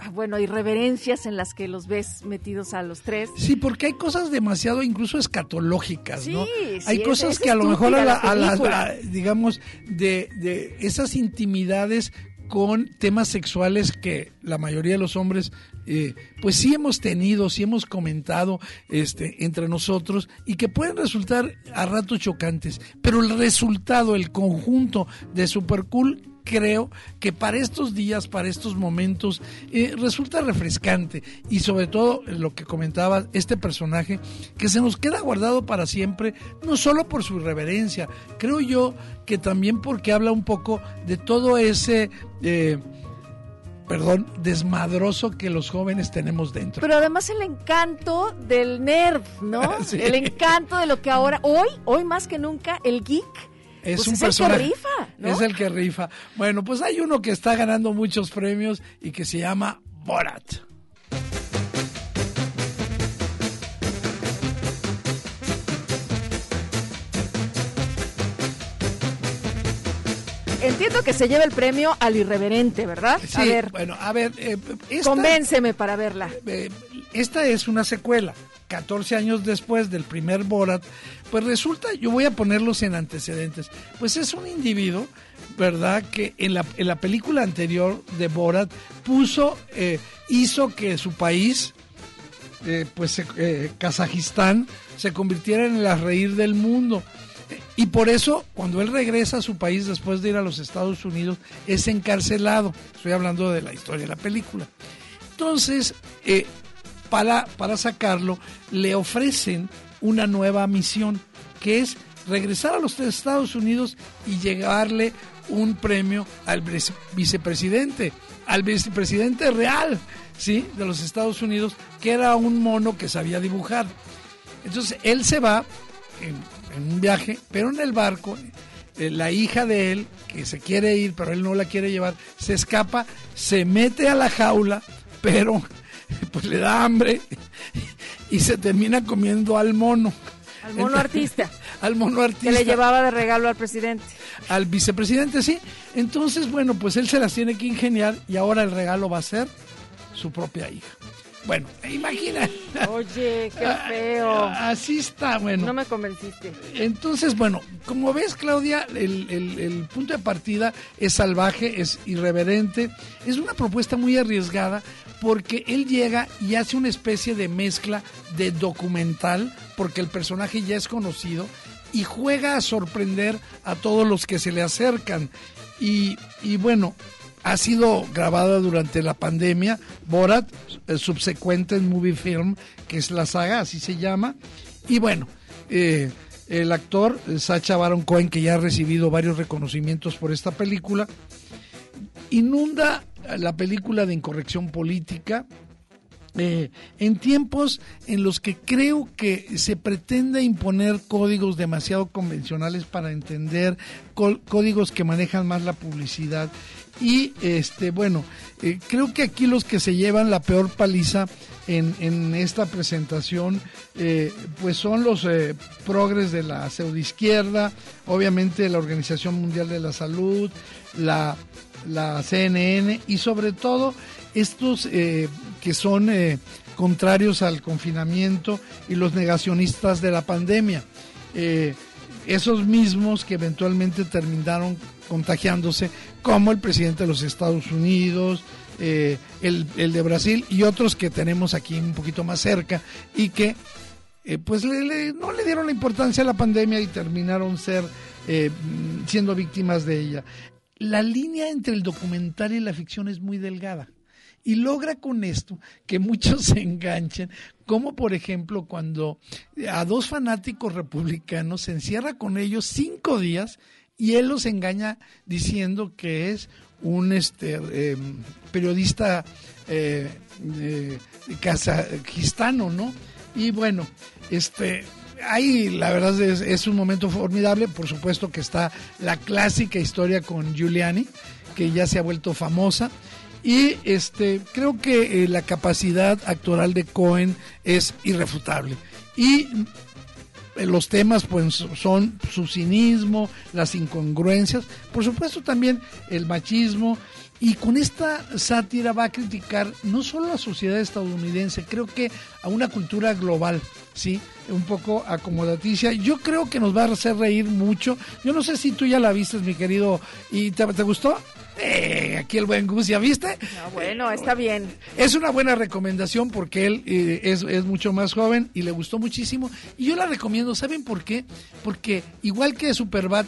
Ah, bueno, irreverencias en las que los ves metidos a los tres. Sí, porque hay cosas demasiado incluso escatológicas, ¿no? hay cosas que a lo mejor a, la, digamos, de, de esas intimidades con temas sexuales que la mayoría de los hombres eh, pues sí hemos tenido, sí hemos comentado este, entre nosotros y que pueden resultar a ratos chocantes, pero el resultado, el conjunto de Super Cool creo que para estos días, para estos momentos, eh, resulta refrescante y sobre todo lo que comentaba este personaje, que se nos queda guardado para siempre, no solo por su irreverencia, creo yo que también porque habla un poco de todo ese... Eh, perdón, desmadroso que los jóvenes tenemos dentro. Pero además el encanto del nerd, ¿no? El encanto de lo que ahora, hoy, hoy más que nunca, el geek es pues un es personaje. El que rifa, Es el que rifa. Bueno, pues hay uno que está ganando muchos premios y que se llama Borat. Entiendo que se lleva el premio al irreverente, ¿verdad? Sí, a ver, bueno, a ver, eh, convénceme para verla. Eh, esta es una secuela. 14 años después del primer Borat, pues resulta, yo voy a ponerlos en antecedentes, pues es un individuo, ¿verdad? Que en la, en la película anterior de Borat puso, eh, hizo que su país eh, pues eh, Kazajistán se convirtiera en el reír del mundo. Y por eso, cuando él regresa a su país después de ir a los Estados Unidos, es encarcelado. Estoy hablando de la historia de la película. Entonces, eh, para, para sacarlo, le ofrecen una nueva misión, que es regresar a los Estados Unidos y llegarle un premio al vicepresidente, al vicepresidente real, ¿sí? De los Estados Unidos, que era un mono que sabía dibujar. Entonces, él se va en, un viaje, pero en el barco, eh, la hija de él, que se quiere ir, pero él no la quiere llevar, se escapa, se mete a la jaula, pero pues le da hambre y se termina comiendo al mono. Al mono artista. al mono artista. Que le llevaba de regalo al presidente. Al vicepresidente, sí. Entonces, bueno, pues él se las tiene que ingeniar y ahora el regalo va a ser su propia hija. Bueno, imagina. Oye, qué feo. Así está, bueno. No me convenciste. Entonces, bueno, como ves, Claudia, el, el, punto de partida es salvaje, es irreverente, es una propuesta muy arriesgada porque él llega y hace una especie de mezcla de documental, porque el personaje ya es conocido, y juega a sorprender a todos los que se le acercan. Y, y bueno, ha sido grabada durante la pandemia, Borat, el subsecuente en Movie Film, que es la saga, así se llama. Y bueno, eh, el actor Sacha Baron Cohen, que ya ha recibido varios reconocimientos por esta película, inunda la película de incorrección política, eh, en tiempos en los que creo que se pretende imponer códigos demasiado convencionales para entender, códigos que manejan más la publicidad. Y este bueno, eh, creo que aquí los que se llevan la peor paliza en, en esta presentación, eh, pues son los eh, progres de la pseudoizquierda, obviamente la Organización Mundial de la Salud, la, la CNN y sobre todo estos que son contrarios al confinamiento y los negacionistas de la pandemia. esos mismos que eventualmente terminaron contagiándose, como el presidente de los Estados Unidos, eh, el, de Brasil y otros que tenemos aquí un poquito más cerca y que eh, pues no le dieron la importancia a la pandemia y terminaron ser eh, siendo víctimas de ella. La línea entre el documental y la ficción es muy delgada y logra con esto que muchos se enganchen, como por ejemplo cuando a dos fanáticos republicanos se encierra con ellos cinco días y él los engaña diciendo que es un este em, periodista eh, kazajistano, ¿no? Y bueno, este ahí la verdad es, es, un momento formidable, por supuesto que está la clásica historia con Giuliani, que ya se ha vuelto famosa. Y este creo que eh, la capacidad actoral de Cohen es irrefutable. Y los temas pues son su cinismo, las incongruencias, por supuesto también el machismo y con esta sátira va a criticar no solo a la sociedad estadounidense, creo que a una cultura global, ¿sí? Un poco acomodaticia. Yo creo que nos va a hacer reír mucho. Yo no sé si tú ya la viste, mi querido, y te, te gustó. Eh, aquí el buen Gus, ¿ya viste? bueno, está bien. Es una buena recomendación porque él eh, es, es, mucho más joven y le gustó muchísimo. Y yo la recomiendo, ¿saben por qué? Porque igual que Superbad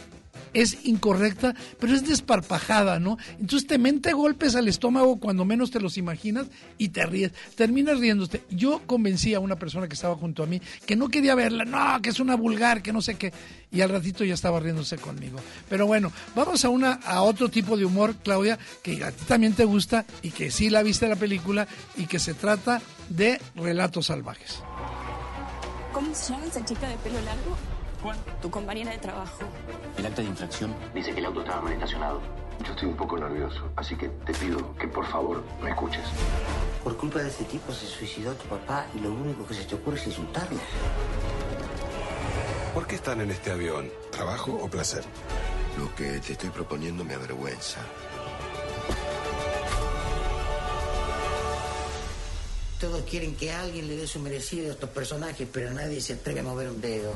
es incorrecta, pero es desparpajada, ¿no? Entonces te mente golpes al estómago cuando menos te los imaginas y te ríes, terminas riéndote. Yo convencí a una persona que estaba junto a mí que no quería verla, no, que es una vulgar, que no sé qué, y al ratito ya estaba riéndose conmigo. Pero bueno, vamos a una a otro tipo de humor, Claudia, que a ti también te gusta y que sí la viste la película y que se trata de relatos salvajes. ¿Cómo se llama esa chica de pelo largo? Tu compañera de trabajo. El acta de infracción dice que el auto estaba mal estacionado. Yo estoy un poco nervioso, así que te pido que por favor me escuches. Por culpa de ese tipo se suicidó tu papá y lo único que se te ocurre es insultarlo. ¿Por qué están en este avión? ¿Trabajo o placer? Lo que te estoy proponiendo me avergüenza. Todos quieren que alguien le dé su merecido a estos personajes, pero nadie se atreve a mover un dedo.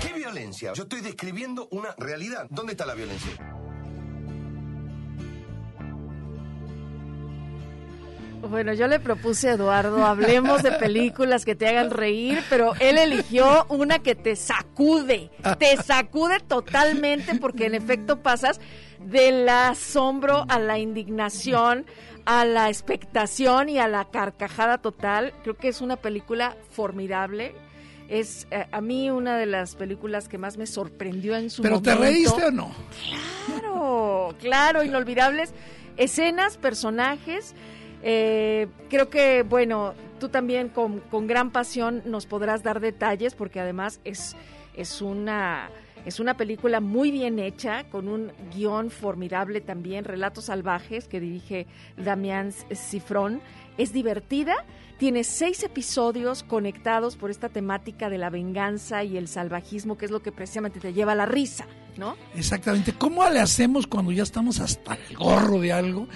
¿Qué violencia? Yo estoy describiendo una realidad. ¿Dónde está la violencia? Bueno, yo le propuse a Eduardo, hablemos de películas que te hagan reír, pero él eligió una que te sacude, te sacude totalmente porque en efecto pasas del asombro a la indignación, a la expectación y a la carcajada total. Creo que es una película formidable. Es eh, a mí una de las películas que más me sorprendió en su ¿Pero momento. te reíste o no? Claro, claro, inolvidables escenas, personajes. Eh, creo que, bueno, tú también con, con, gran pasión nos podrás dar detalles porque además es, es una... Es una película muy bien hecha, con un guion formidable también, Relatos Salvajes, que dirige Damián Cifrón. Es divertida, tiene seis episodios conectados por esta temática de la venganza y el salvajismo, que es lo que precisamente te lleva a la risa, ¿no? Exactamente. ¿Cómo le hacemos cuando ya estamos hasta el gorro de algo?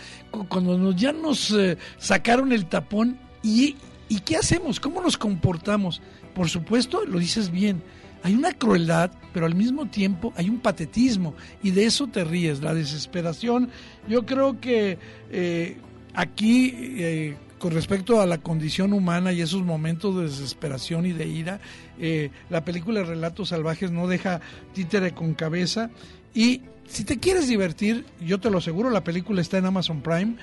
Cuando nos, ya nos eh, sacaron el tapón y, ¿qué hacemos? ¿Cómo nos comportamos? Por supuesto, lo dices bien hay una crueldad, pero al mismo tiempo hay un patetismo y de eso te ríes, la desesperación. Yo creo que eh, aquí, eh, con respecto a la condición humana y esos momentos de desesperación y de ira, eh, la película Relatos Salvajes no deja títere con cabeza y si te quieres divertir, yo te lo aseguro, la película está en Amazon Prime,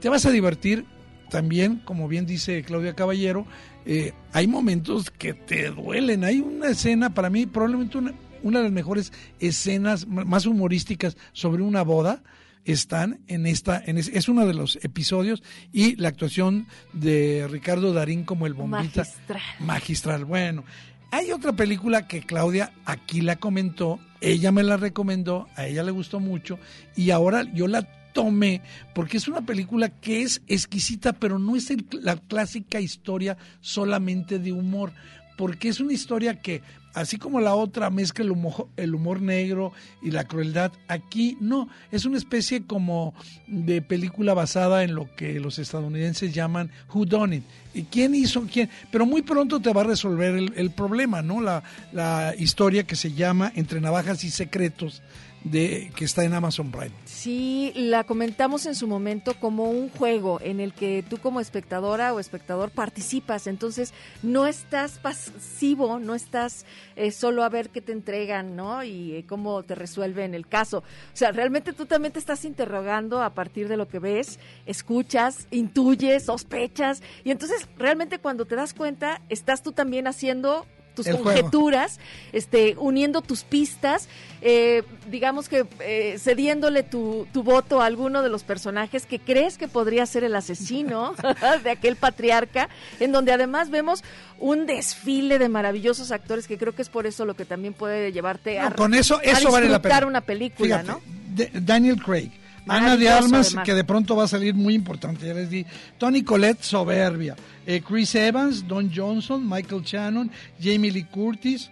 te vas a divertir también, como bien dice Claudia Caballero, eh, hay momentos que te duelen. Hay una escena, para mí, probablemente una, una de las mejores escenas más humorísticas sobre una boda están en esta, en es, es, uno de los episodios y la actuación de Ricardo Darín como el bombita magistral. magistral. Bueno, hay otra película que Claudia aquí la comentó, ella me la recomendó, a ella le gustó mucho y ahora yo la tomé porque es una película que es exquisita, pero no es el, la clásica historia solamente de humor, porque es una historia que, así como la otra mezcla el humor, el humor negro y la crueldad, aquí no, es una especie como de película basada en lo que los estadounidenses llaman Who Done It. ¿Y quién hizo quién? Pero muy pronto te va a resolver el, el problema, ¿no? La, la historia que se llama Entre Navajas y Secretos de que está en Amazon Prime. Sí, la comentamos en su momento como un juego en el que tú como espectadora o espectador participas, entonces no estás pasivo, no estás eh, solo a ver qué te entregan, ¿no? Y eh, cómo te resuelven el caso. O sea, realmente tú también te estás interrogando a partir de lo que ves, escuchas, intuyes, sospechas, y entonces realmente cuando te das cuenta, estás tú también haciendo tus El conjeturas, este, uniendo tus pistas, eh, digamos que eh, cediéndole tu, tu, voto a alguno de los personajes que crees que podría ser el asesino de aquel patriarca, en donde además vemos un desfile de maravillosos actores que creo que es por eso lo que también puede llevarte a, con eso, eso a vale la pena. una película, Fíjate, ¿no? Daniel Craig. Ana de Armas, además. que de pronto va a salir muy importante, ya les di. Tony Collette, soberbia. Eh, Chris Evans, Don Johnson, Michael Shannon, Jamie Lee Curtis,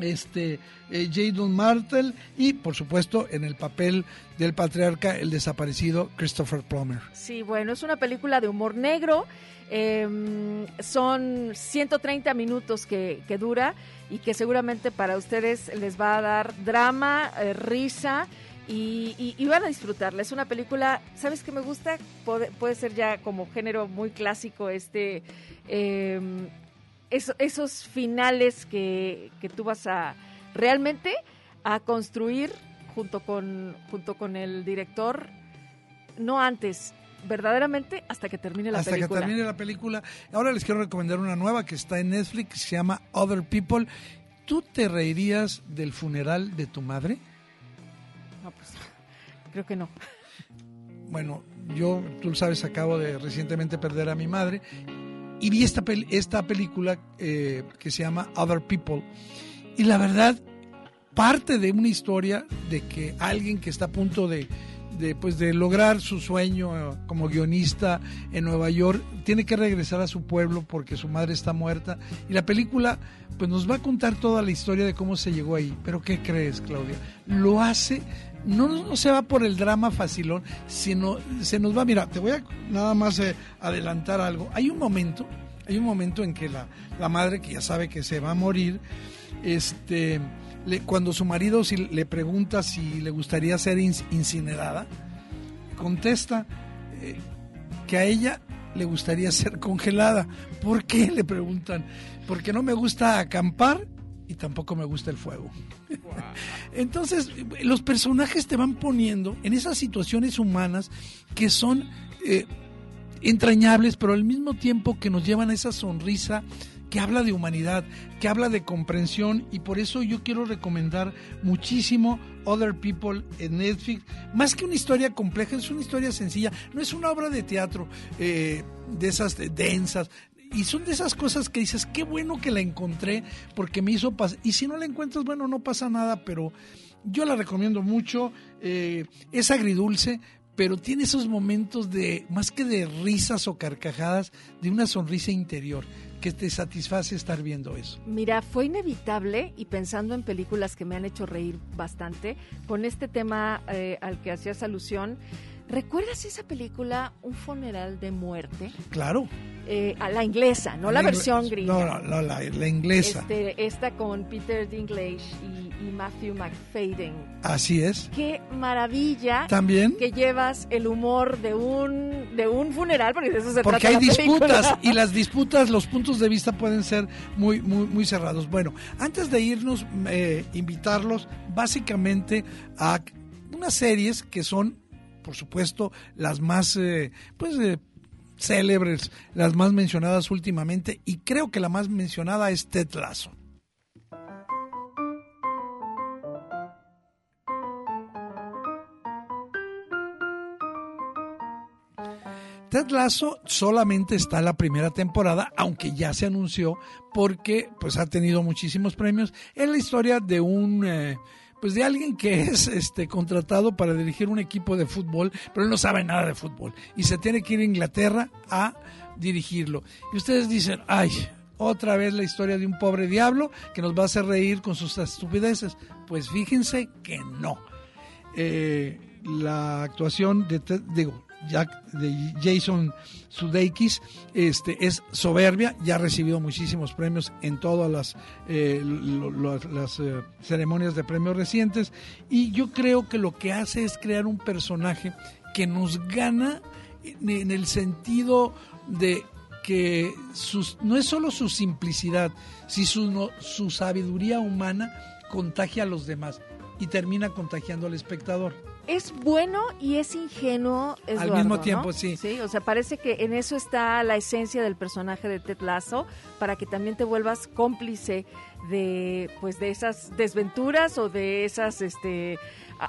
este, eh, Jadon Martel y, por supuesto, en el papel del patriarca, el desaparecido Christopher Plummer. Sí, bueno, es una película de humor negro. Eh, son 130 minutos que, que, dura y que seguramente para ustedes les va a dar drama, eh, risa. Y, y, y, van a disfrutarla. Es una película, ¿sabes qué me gusta? Puede, puede ser ya como género muy clásico este... Eh, eso, esos finales que, que, tú vas a realmente a construir junto con, junto con el director, no antes, verdaderamente hasta que termine la hasta película. Hasta que termine la película. Ahora les quiero recomendar una nueva que está en Netflix, se llama Other People. ¿Tú te reirías del funeral de tu madre? No, pues creo que no. Bueno, yo, tú sabes, acabo de recientemente perder a mi madre y vi esta, esta película eh, que se llama Other People. Y la verdad, parte de una historia de que alguien que está a punto de, de, pues, de lograr su sueño eh, como guionista en Nueva York tiene que regresar a su pueblo porque su madre está muerta. Y la película pues, nos va a contar toda la historia de cómo se llegó ahí. Pero ¿qué crees, Claudia? Lo hace no, no, se va por el drama facilón, sino se nos va, mira, te voy a nada más eh, adelantar algo. Hay un momento, hay un momento en que la, la madre, que ya sabe que se va a morir, este, cuando su marido si, le pregunta si le gustaría ser incinerada, contesta, eh, que a ella le gustaría ser congelada. ¿Por qué? Le preguntan. Porque no me gusta acampar y tampoco me gusta el fuego. Entonces, los personajes te van poniendo en esas situaciones humanas que son eh, entrañables, pero al mismo tiempo que nos llevan a esa sonrisa que habla de humanidad, que habla de comprensión y por eso yo quiero recomendar muchísimo Other People en Netflix. Más que una historia compleja, es una historia sencilla, no es una obra de teatro eh, de esas densas. Y son de esas cosas que dices, qué bueno que la encontré porque me hizo pasar. Y si no la encuentras, bueno, no pasa nada, pero yo la recomiendo mucho. Eh, es agridulce, pero tiene esos momentos de, más que de risas o carcajadas, de una sonrisa interior que te satisface estar viendo eso. Mira, fue inevitable y pensando en películas que me han hecho reír bastante, con este tema eh, al que hacías alusión, ¿recuerdas esa película Un funeral de muerte? Claro. Eh, a la inglesa, no la, versión gringa. No, no, la, la, inglesa. Este, esta con Peter Dinklage y, Matthew McFadden. Así es. Qué maravilla. También. Que llevas el humor de un de un funeral, porque de eso se porque trata. Porque hay disputas y las disputas, los puntos de vista pueden ser muy muy muy cerrados. Bueno, antes de irnos, eh, invitarlos básicamente a unas series que son, por supuesto, las más eh, pues eh, célebres, las más mencionadas últimamente, y creo que la más mencionada es Ted Lasso. Ted Lasso solamente está la primera temporada, aunque ya se anunció porque pues ha tenido muchísimos premios. Es la historia de un eh, pues de alguien que es este contratado para dirigir un equipo de fútbol, pero él no sabe nada de fútbol y se tiene que ir a Inglaterra a dirigirlo. Y ustedes dicen, "Ay, otra vez la historia de un pobre diablo que nos va a hacer reír con sus estupideces." Pues fíjense que no. Eh, la actuación de digo, Jack, de Jason Sudeikis este, es soberbia, ya ha recibido muchísimos premios en todas las, eh, las eh, ceremonias de premios recientes y yo creo que lo que hace es crear un personaje que nos gana en, el sentido de que sus, no es solo su simplicidad, sino su sabiduría humana contagia a los demás y termina contagiando al espectador es bueno y es ingenuo. Al mismo tiempo, sí. Sí, o sea, parece que en eso está la esencia del personaje de Ted Lasso, para que también te vuelvas cómplice de, pues, de esas desventuras o de esas, este,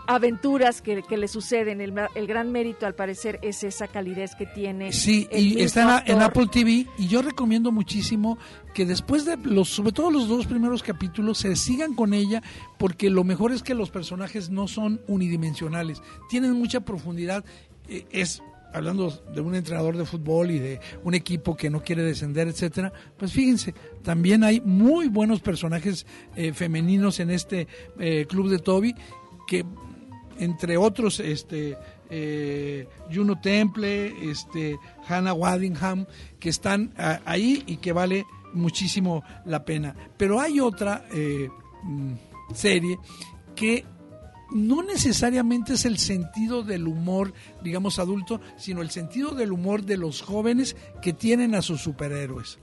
aventuras que, le suceden. El, el, gran mérito, al parecer, es esa calidez que tiene. Sí, y está en, Apple TV. Y yo recomiendo muchísimo que después de los, sobre todo los dos primeros capítulos, se sigan con ella, porque lo mejor es que los personajes no son unidimensionales, tienen mucha profundidad. Eh, es hablando de un entrenador de fútbol y de un equipo que no quiere descender, etcétera, pues fíjense, también hay muy buenos personajes eh, femeninos en este eh, club de Toby que entre otros este eh, Juno Temple, este Hannah Waddingham, que están ahí y que vale muchísimo la pena. Pero hay otra eh, mm, serie que no necesariamente es el sentido del humor, digamos, adulto, sino el sentido del humor de los jóvenes que tienen a sus superhéroes.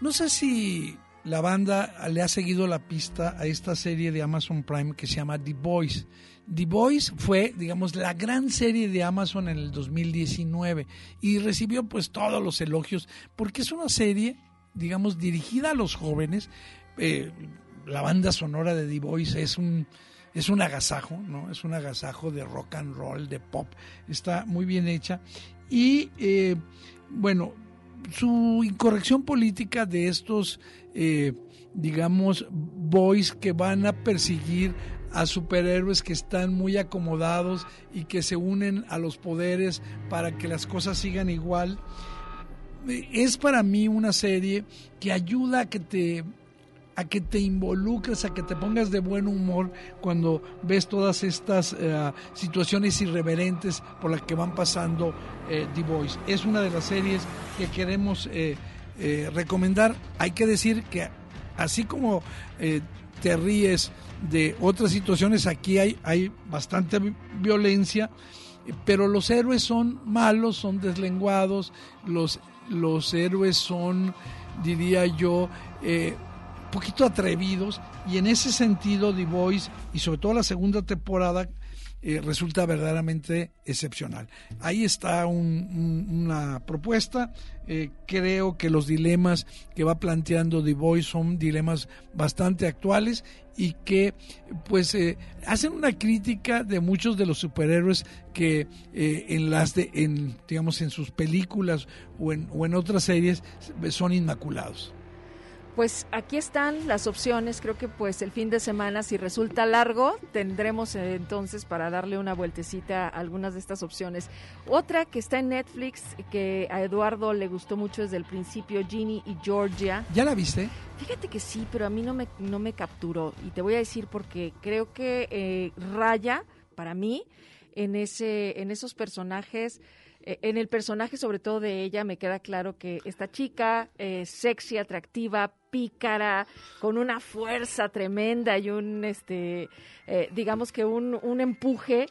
No sé si la banda le ha seguido la pista a esta serie de Amazon Prime que se llama The Boys. The Boys fue, digamos, la gran serie de Amazon en el 2019 y recibió pues todos los elogios porque es una serie, digamos, dirigida a los jóvenes. Eh, la banda sonora de The Boys es un es un agasajo, ¿no? Es un agasajo de rock and roll, de pop. Está muy bien hecha y eh, bueno, su incorrección política de estos, eh, digamos, boys que van a perseguir a superhéroes que están muy acomodados y que se unen a los poderes para que las cosas sigan igual. Es para mí una serie que ayuda a que te a que te involucres, a que te pongas de buen humor cuando ves todas estas eh, situaciones irreverentes por las que van pasando eh, The Voice. Es una de las series que queremos eh, recomendar. Hay que decir que así como te ríes de otras situaciones, aquí hay, hay bastante violencia, pero los héroes son malos, son deslenguados, los, los héroes son, diría yo, poquito atrevidos y en ese sentido The Voice y sobre todo la segunda temporada eh, resulta verdaderamente excepcional. Ahí está una propuesta. Eh, creo que los dilemas que va planteando The Voice son dilemas bastante actuales y que pues eh, hacen una crítica de muchos de los superhéroes que en las de, en digamos en sus películas o en, o en otras series son inmaculados. Pues aquí están las opciones. Creo que pues el fin de semana, si resulta largo, tendremos eh, entonces para darle una vueltecita a algunas de estas opciones. Otra que está en Netflix, que a Eduardo le gustó mucho desde el principio, Ginny y Georgia. ¿Ya la viste? Fíjate que sí, pero a mí no me, no me capturó. Y te voy a decir porque creo que eh, raya, para mí, en, ese, en esos personajes eh, en el personaje, sobre todo de ella, me queda claro que esta chica, eh, sexy, atractiva, pícara, con una fuerza tremenda y un, este, eh, digamos que un, un empuje,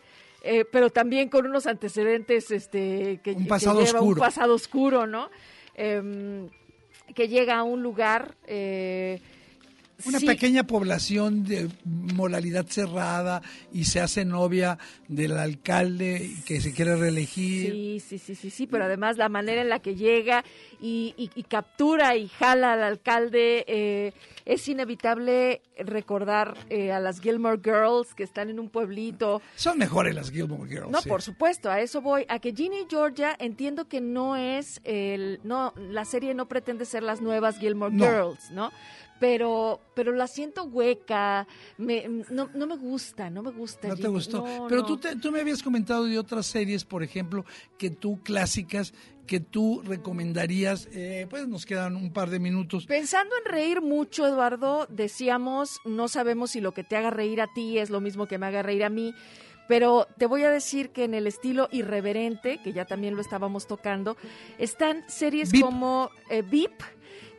pero también con unos antecedentes, este, que, un pasado lleva oscuro. un pasado oscuro, ¿no? Em, que llega a un lugar una pequeña población de moralidad cerrada y se hace novia del alcalde que se quiere reelegir. Sí, sí, sí, sí, sí, pero además la manera en la que llega y, captura y jala al alcalde, eh, es inevitable recordar eh, a las Gilmore Girls que están en un pueblito. Son mejores las Gilmore Girls. No, por supuesto, a eso voy. A que Ginny Georgia entiendo que no es el, no, la serie no pretende ser las nuevas Gilmore Girls, ¿no? Pero pero la siento hueca, me, no, no me gusta, no me gusta. No te gustó. pero Tú, tú me habías comentado de otras series, por ejemplo, que tú clásicas, que tú recomendarías, eh, pues nos quedan un par de minutos. Pensando en reír mucho, Eduardo, decíamos, no sabemos si lo que te haga reír a ti es lo mismo que me haga reír a mí. Pero te voy a decir que en el estilo irreverente, que ya también lo estábamos tocando, están series como eh, VIP,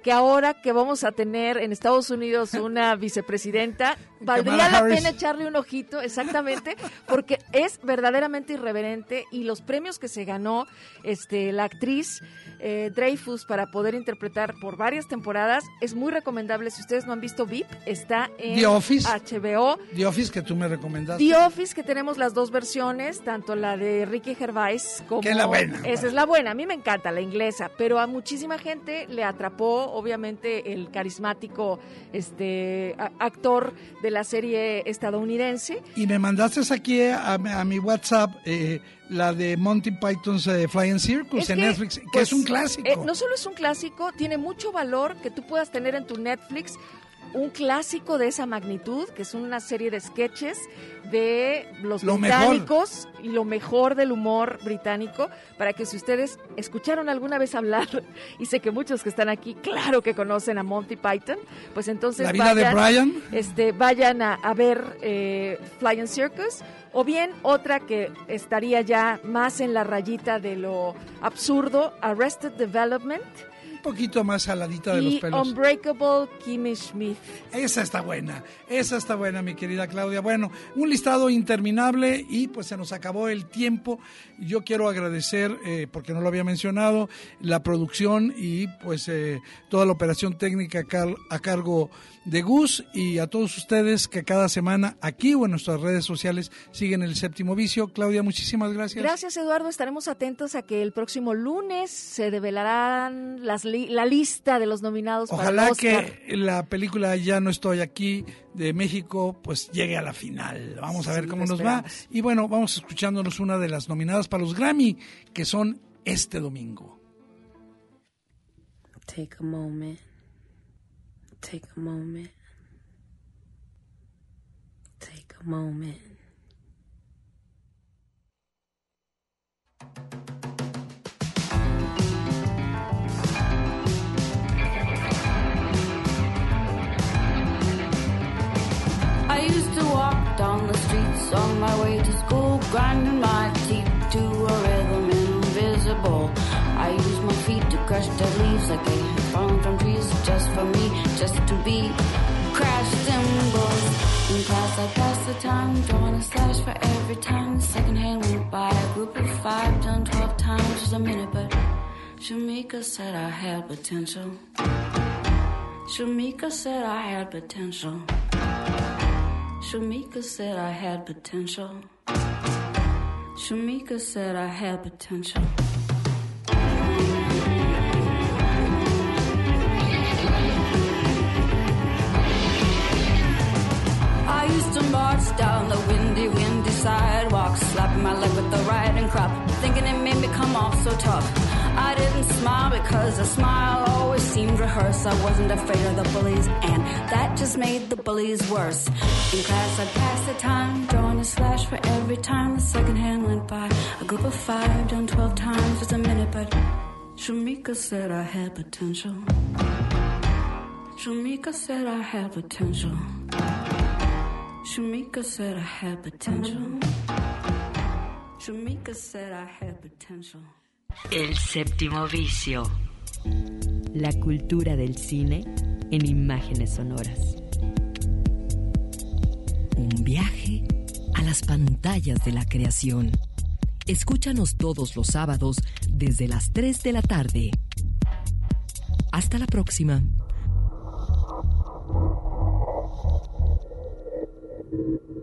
que ahora que vamos a tener en Estados Unidos una vicepresidenta, valdría la pena echarle un ojito, exactamente, porque es verdaderamente irreverente y los premios que se ganó este la actriz eh, Dreyfus para poder interpretar por varias temporadas es muy recomendable. Si ustedes no han visto VIP, está en HBO. The Office que tú me recomendaste. The Office que tenemos las dos versiones, tanto la de Ricky Gervais como que es la buena. Esa es la buena. A mí me encanta la inglesa, pero a muchísima gente le atrapó, obviamente, el carismático este actor de la serie estadounidense. Y me mandaste aquí a, mi WhatsApp eh, la de Monty Python's eh, Flying Circus en Netflix, que es un pues, clásico. Eh, no solo es un clásico, tiene mucho valor que tú puedas tener en tu Netflix un clásico de esa magnitud, que es una serie de sketches de los británicos y lo mejor del humor británico, para que si ustedes escucharon alguna vez hablar, y sé que muchos que están aquí, claro que conocen a Monty Python, pues entonces vayan, Este, vayan a, ver eh, Flying Circus, o bien otra que estaría ya más en la rayita de lo absurdo, Arrested Development, poquito más saladita de los pelos. Unbreakable Kimmy Schmidt. Esa está buena, esa está buena, mi querida Claudia. Bueno, un listado interminable y pues se nos acabó el tiempo. Yo quiero agradecer, eh, porque no lo había mencionado, la producción y pues eh, toda la operación técnica a cargo de Gus y a todos ustedes que cada semana aquí o en nuestras redes sociales siguen el séptimo vicio. Claudia, muchísimas gracias. Gracias, Eduardo. Estaremos atentos a que el próximo lunes se develarán las la lista de los nominados. Ojalá para Oscar. que la película Ya no estoy aquí de México pues llegue a la final. Vamos a ver cómo nos va. Y bueno, vamos escuchándonos una de las nominadas para los Grammy que son este domingo. Take a moment. Take a moment. Take a moment. I used to walk down the streets on my way to school, grinding my teeth to a rhythm invisible. I used my feet to crush dead leaves like a found from trees just for me, just to be crash cymbals. In class, I pass the time, drawing a slash for every time. The second hand went by. A group of five, done twelve times was a minute, but Shamika said I had potential. Shamika said I had potential. Shamika said I had potential. Shamika said I had potential. To march down the windy, windy sidewalk, slapping my leg with the riding crop, thinking it made me come off so tough. I didn't smile because a smile always seemed rehearsed. I wasn't afraid of the bullies, and that just made the bullies worse. In class, I'd pass the time, drawing a slash for every time the second hand went by. A group of five, done twelve times was a minute, but Shamika said I had potential. Shamika said I had potential. Shamika said I had potential. Shamika said I had potential. El séptimo vicio. La cultura del cine en imágenes sonoras. Un viaje a las pantallas de la creación. Escúchanos todos los sábados desde las 3 de la tarde. Hasta la próxima. Thank you.